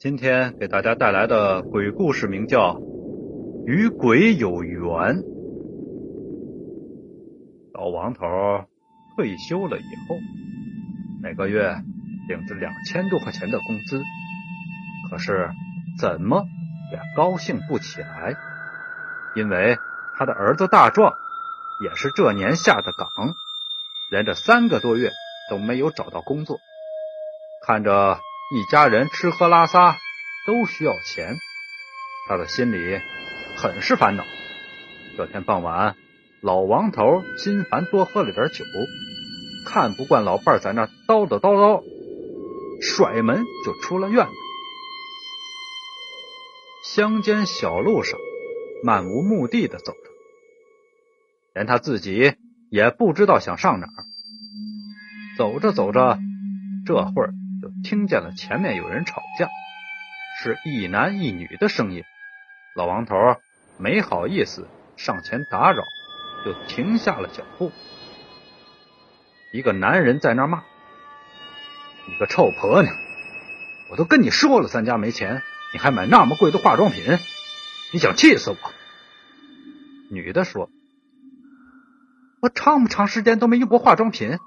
今天给大家带来的鬼故事名叫《与鬼有缘》。老王头退休了以后，每个月领着两千多块钱的工资，可是怎么也高兴不起来，因为他的儿子大壮也是这年下的岗，连着三个多月都没有找到工作，看着。一家人吃喝拉撒都需要钱，他的心里很是烦恼。这天傍晚，老王头心烦，多喝了点酒，看不惯老伴在那叨叨叨叨，甩门就出了院子。乡间小路上，漫无目的的走着，连他自己也不知道想上哪儿。走着走着，这会儿。听见了前面有人吵架，是一男一女的声音。老王头没好意思上前打扰，就停下了脚步。一个男人在那骂：“你个臭婆娘！我都跟你说了，咱家没钱，你还买那么贵的化妆品，你想气死我？”女的说：“我长不长时间都没用过化妆品，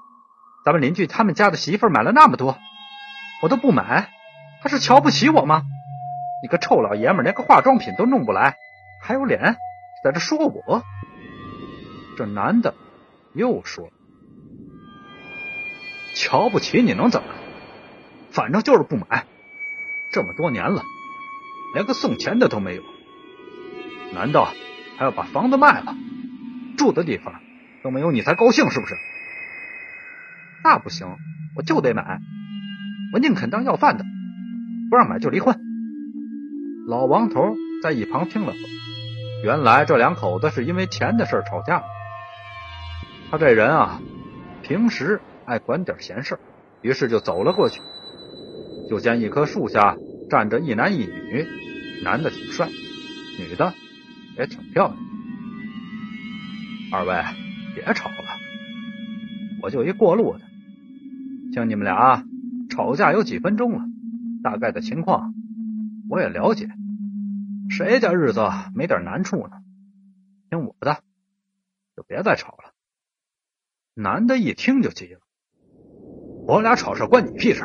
咱们邻居他们家的媳妇买了那么多。”我都不买，他是瞧不起我吗？你个臭老爷们，连个化妆品都弄不来，还有脸在这说我？这男的又说：“瞧不起你能怎么？反正就是不买。这么多年了，连个送钱的都没有。难道还要把房子卖了，住的地方都没有你才高兴是不是？那不行，我就得买。”我宁肯当要饭的，不让买就离婚。老王头在一旁听了会，原来这两口子是因为钱的事吵架。他这人啊，平时爱管点闲事，于是就走了过去。就见一棵树下站着一男一女，男的挺帅，女的也挺漂亮。二位别吵了，我就一过路的，请你们俩。吵架有几分钟了，大概的情况我也了解。谁家日子没点难处呢？听我的，就别再吵了。男的一听就急了：“我俩吵事关你屁事，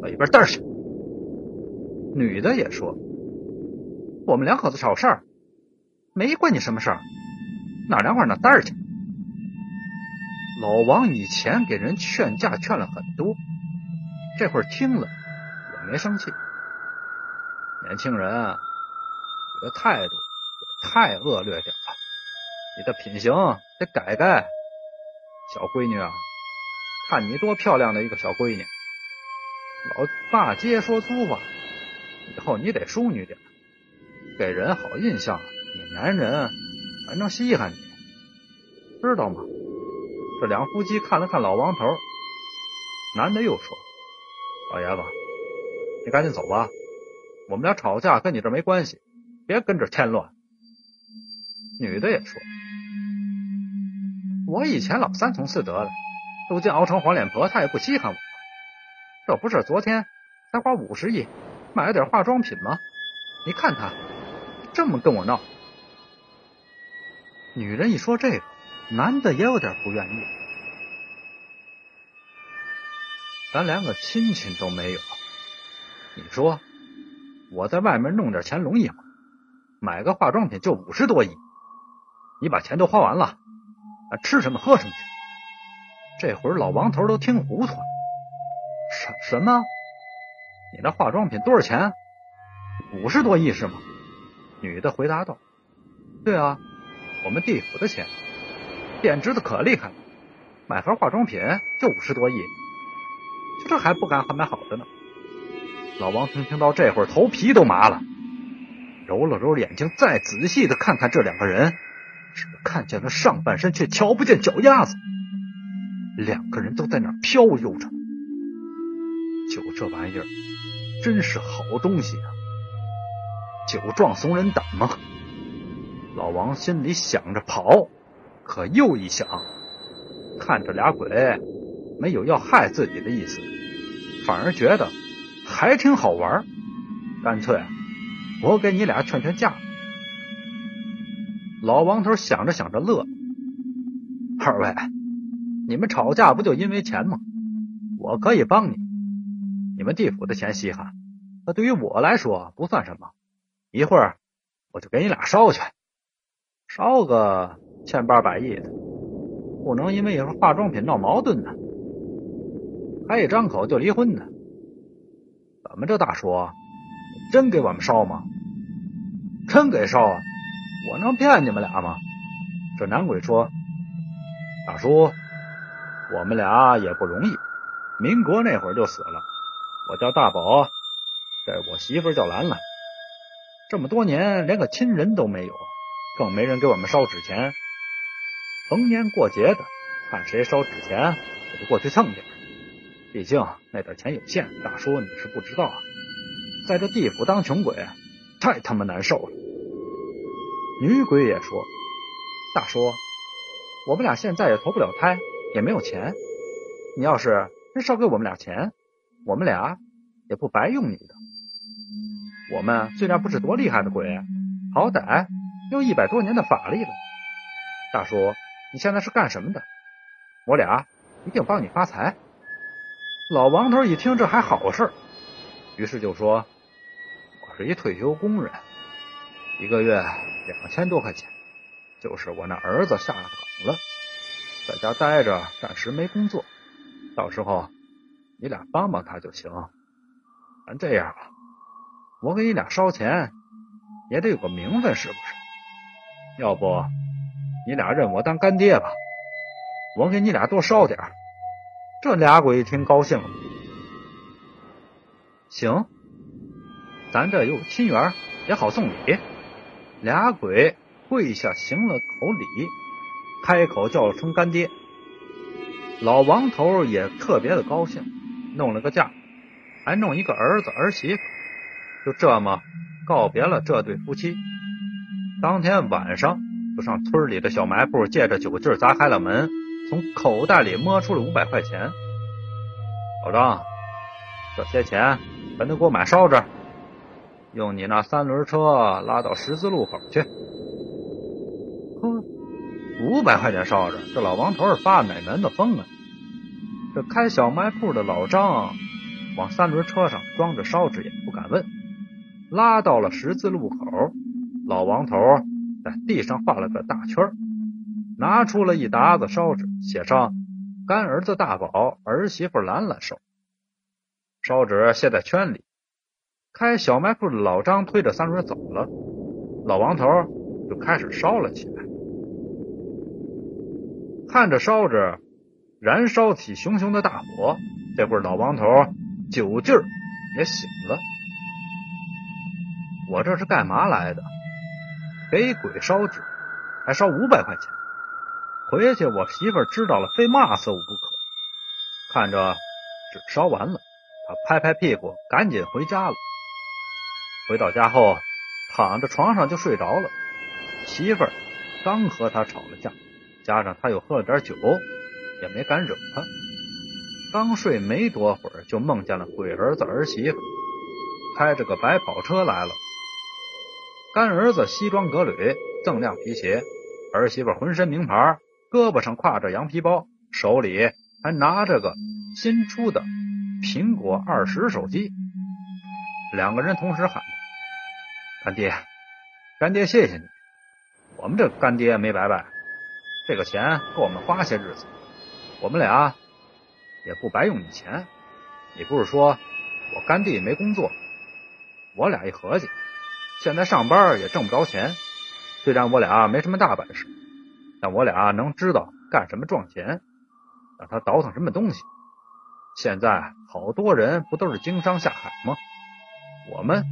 到一边待去。”女的也说：“我们两口子吵事，没关你什么事儿，哪凉快哪待去。”老王以前给人劝架劝了很多。这会儿听了也没生气。年轻人，你的态度也太恶劣点了，你的品行得改改。小闺女啊，看你多漂亮的一个小闺女，老骂街说粗话，以后你得淑女点，给人好印象，你男人才能稀罕你，知道吗？这两夫妻看了看老王头，男的又说。老爷子，你赶紧走吧，我们俩吵架跟你这没关系，别跟着添乱。女的也说：“我以前老三从四德了，如今熬成黄脸婆，他也不稀罕我。这不是昨天才花五十亿买了点化妆品吗？你看他这么跟我闹。”女人一说这个，男的也有点不愿意。咱连个亲戚都没有，你说我在外面弄点钱容易吗？买个化妆品就五十多亿，你把钱都花完了，吃什么喝什么去？这会儿老王头都听糊涂了，什什么？你那化妆品多少钱？五十多亿是吗？女的回答道：“对啊，我们地府的钱贬值的可厉害了，买盒化妆品就五十多亿。”这还不敢还买好的呢。老王听听到这会儿，头皮都麻了，揉了揉眼睛，再仔细的看看这两个人，只看见了上半身，却瞧不见脚丫子。两个人都在那飘悠着。酒这玩意儿真是好东西啊！酒壮怂人胆嘛。老王心里想着跑，可又一想，看这俩鬼没有要害自己的意思。反而觉得还挺好玩，干脆我给你俩劝劝架。老王头想着想着乐，二位，你们吵架不就因为钱吗？我可以帮你。你们地府的钱稀罕，那对于我来说不算什么。一会儿我就给你俩烧去，烧个千八百亿的，不能因为一盒化妆品闹矛盾呢。一张口就离婚呢？怎么着，大叔，真给我们烧吗？真给烧啊！我能骗你们俩吗？这男鬼说：“大叔，我们俩也不容易，民国那会儿就死了。我叫大宝，这我媳妇叫兰兰。这么多年连个亲人都没有，更没人给我们烧纸钱。逢年过节的，看谁烧纸钱，我就过去蹭点。毕竟那点钱有限，大叔你是不知道啊，在这地府当穷鬼，太他妈难受了。”女鬼也说：“大叔，我们俩现在也投不了胎，也没有钱。你要是真烧给我们俩钱，我们俩也不白用你的。我们虽然不是多厉害的鬼，好歹有一百多年的法力了。大叔，你现在是干什么的？我俩一定帮你发财。”老王头一听，这还好事，于是就说：“我是一退休工人。”一个月两千多块钱，就是我那儿子下岗了，在家待着，暂时没工作。到时候你俩帮帮他就行。咱这样吧，我给你俩烧钱，也得有个名分，是不是？要不你俩认我当干爹吧，我给你俩多烧点。这俩鬼一听高兴了，行，咱这有亲缘，也好送礼。俩鬼跪下行了口礼，开口叫声干爹。老王头也特别的高兴，弄了个嫁，还弄一个儿子儿媳妇，就这么告别了这对夫妻。当天晚上，就上村里的小卖部，借着酒劲砸开了门，从口袋里摸出了五百块钱。老张，这些钱全都给我买烧纸。用你那三轮车拉到十字路口去。呵，五百块钱烧着，这老王头是发哪门子疯啊？这开小卖铺的老张往三轮车上装着烧纸也不敢问，拉到了十字路口，老王头在地上画了个大圈，拿出了一沓子烧纸，写上“干儿子大宝，儿媳妇兰兰收”，烧纸卸在圈里。开小卖铺的老张推着三轮走了，老王头就开始烧了起来。看着烧纸，燃烧起熊熊的大火，这会儿老王头酒劲儿也醒了。我这是干嘛来的？给鬼烧纸，还烧五百块钱。回去我媳妇知道了，非骂死我不可。看着纸烧完了，他拍拍屁股，赶紧回家了。回到家后，躺着床上就睡着了。媳妇儿刚和他吵了架，加上他又喝了点酒，也没敢惹他。刚睡没多会儿，就梦见了鬼儿子儿媳妇开着个白跑车来了。干儿子西装革履，锃亮皮鞋；儿媳妇浑身名牌，胳膊上挎着羊皮包，手里还拿着个新出的苹果二十手机。两个人同时喊。干爹，干爹，谢谢你！我们这干爹没白拜，这个钱够我们花些日子。我们俩也不白用你钱。你不是说我干弟没工作？我俩一合计，现在上班也挣不着钱。虽然我俩没什么大本事，但我俩能知道干什么赚钱，让他倒腾什么东西。现在好多人不都是经商下海吗？我们。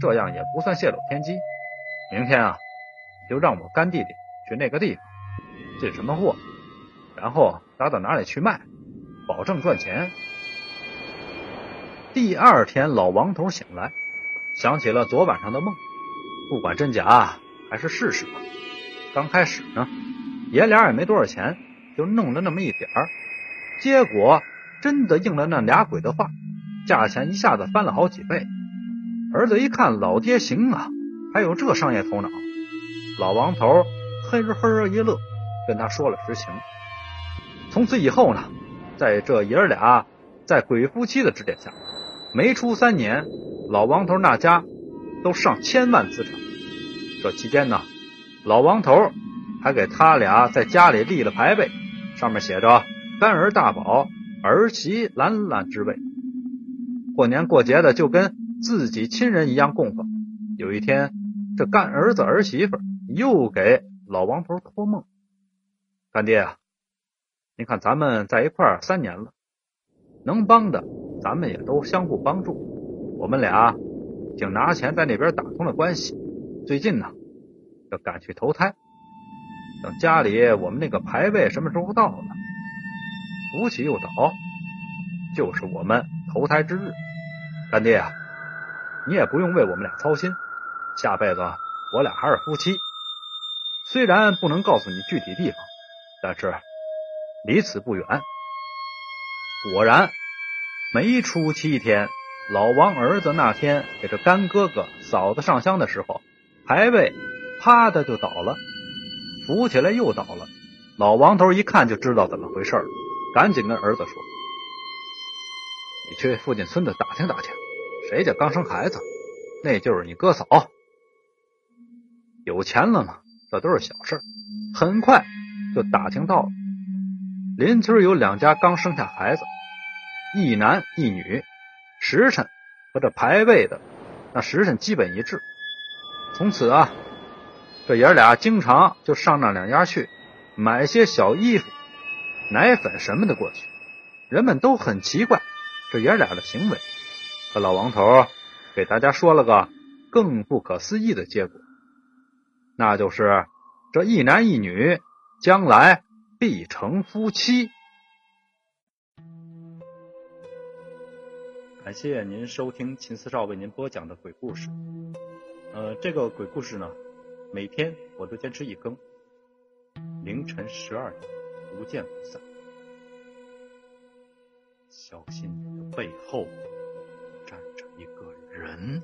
这样也不算泄露天机。明天啊，就让我干弟弟去那个地方进什么货，然后拉到哪里去卖，保证赚钱。第二天，老王头醒来，想起了昨晚上的梦，不管真假，还是试试吧。刚开始呢，爷俩也没多少钱，就弄了那么一点儿。结果真的应了那俩鬼的话，价钱一下子翻了好几倍。儿子一看老爹行啊，还有这商业头脑，老王头嘿嘿一乐，跟他说了实情。从此以后呢，在这爷儿俩在鬼夫妻的指点下，没出三年，老王头那家都上千万资产。这期间呢，老王头还给他俩在家里立了牌位，上面写着“干儿大宝，儿媳兰兰之位”。过年过节的就跟自己亲人一样供奉。有一天，这干儿子儿媳妇又给老王头托梦：“干爹啊！”你看，咱们在一块儿三年了，能帮的咱们也都相互帮助。我们俩竟拿钱在那边打通了关系。最近呢，要赶去投胎。等家里我们那个牌位什么时候到了，扶起又倒，就是我们投胎之日。干爹啊，你也不用为我们俩操心。下辈子我俩还是夫妻。虽然不能告诉你具体地方，但是。离此不远，果然没出七天，老王儿子那天给这干哥哥嫂子上香的时候，牌位啪的就倒了，扶起来又倒了。老王头一看就知道怎么回事了，赶紧跟儿子说：“你去附近村子打听打听，谁家刚生孩子，那就是你哥嫂。有钱了嘛，这都是小事。很快就打听到了。”邻村有两家刚生下孩子，一男一女，时辰和这排位的那时辰基本一致。从此啊，这爷俩经常就上那两家去买些小衣服、奶粉什么的过去。人们都很奇怪这爷俩的行为。可老王头给大家说了个更不可思议的结果，那就是这一男一女将来。必成夫妻。感谢您收听秦四少为您播讲的鬼故事。呃，这个鬼故事呢，每天我都坚持一更，凌晨十二点，不见不散。小心你的背后站着一个人。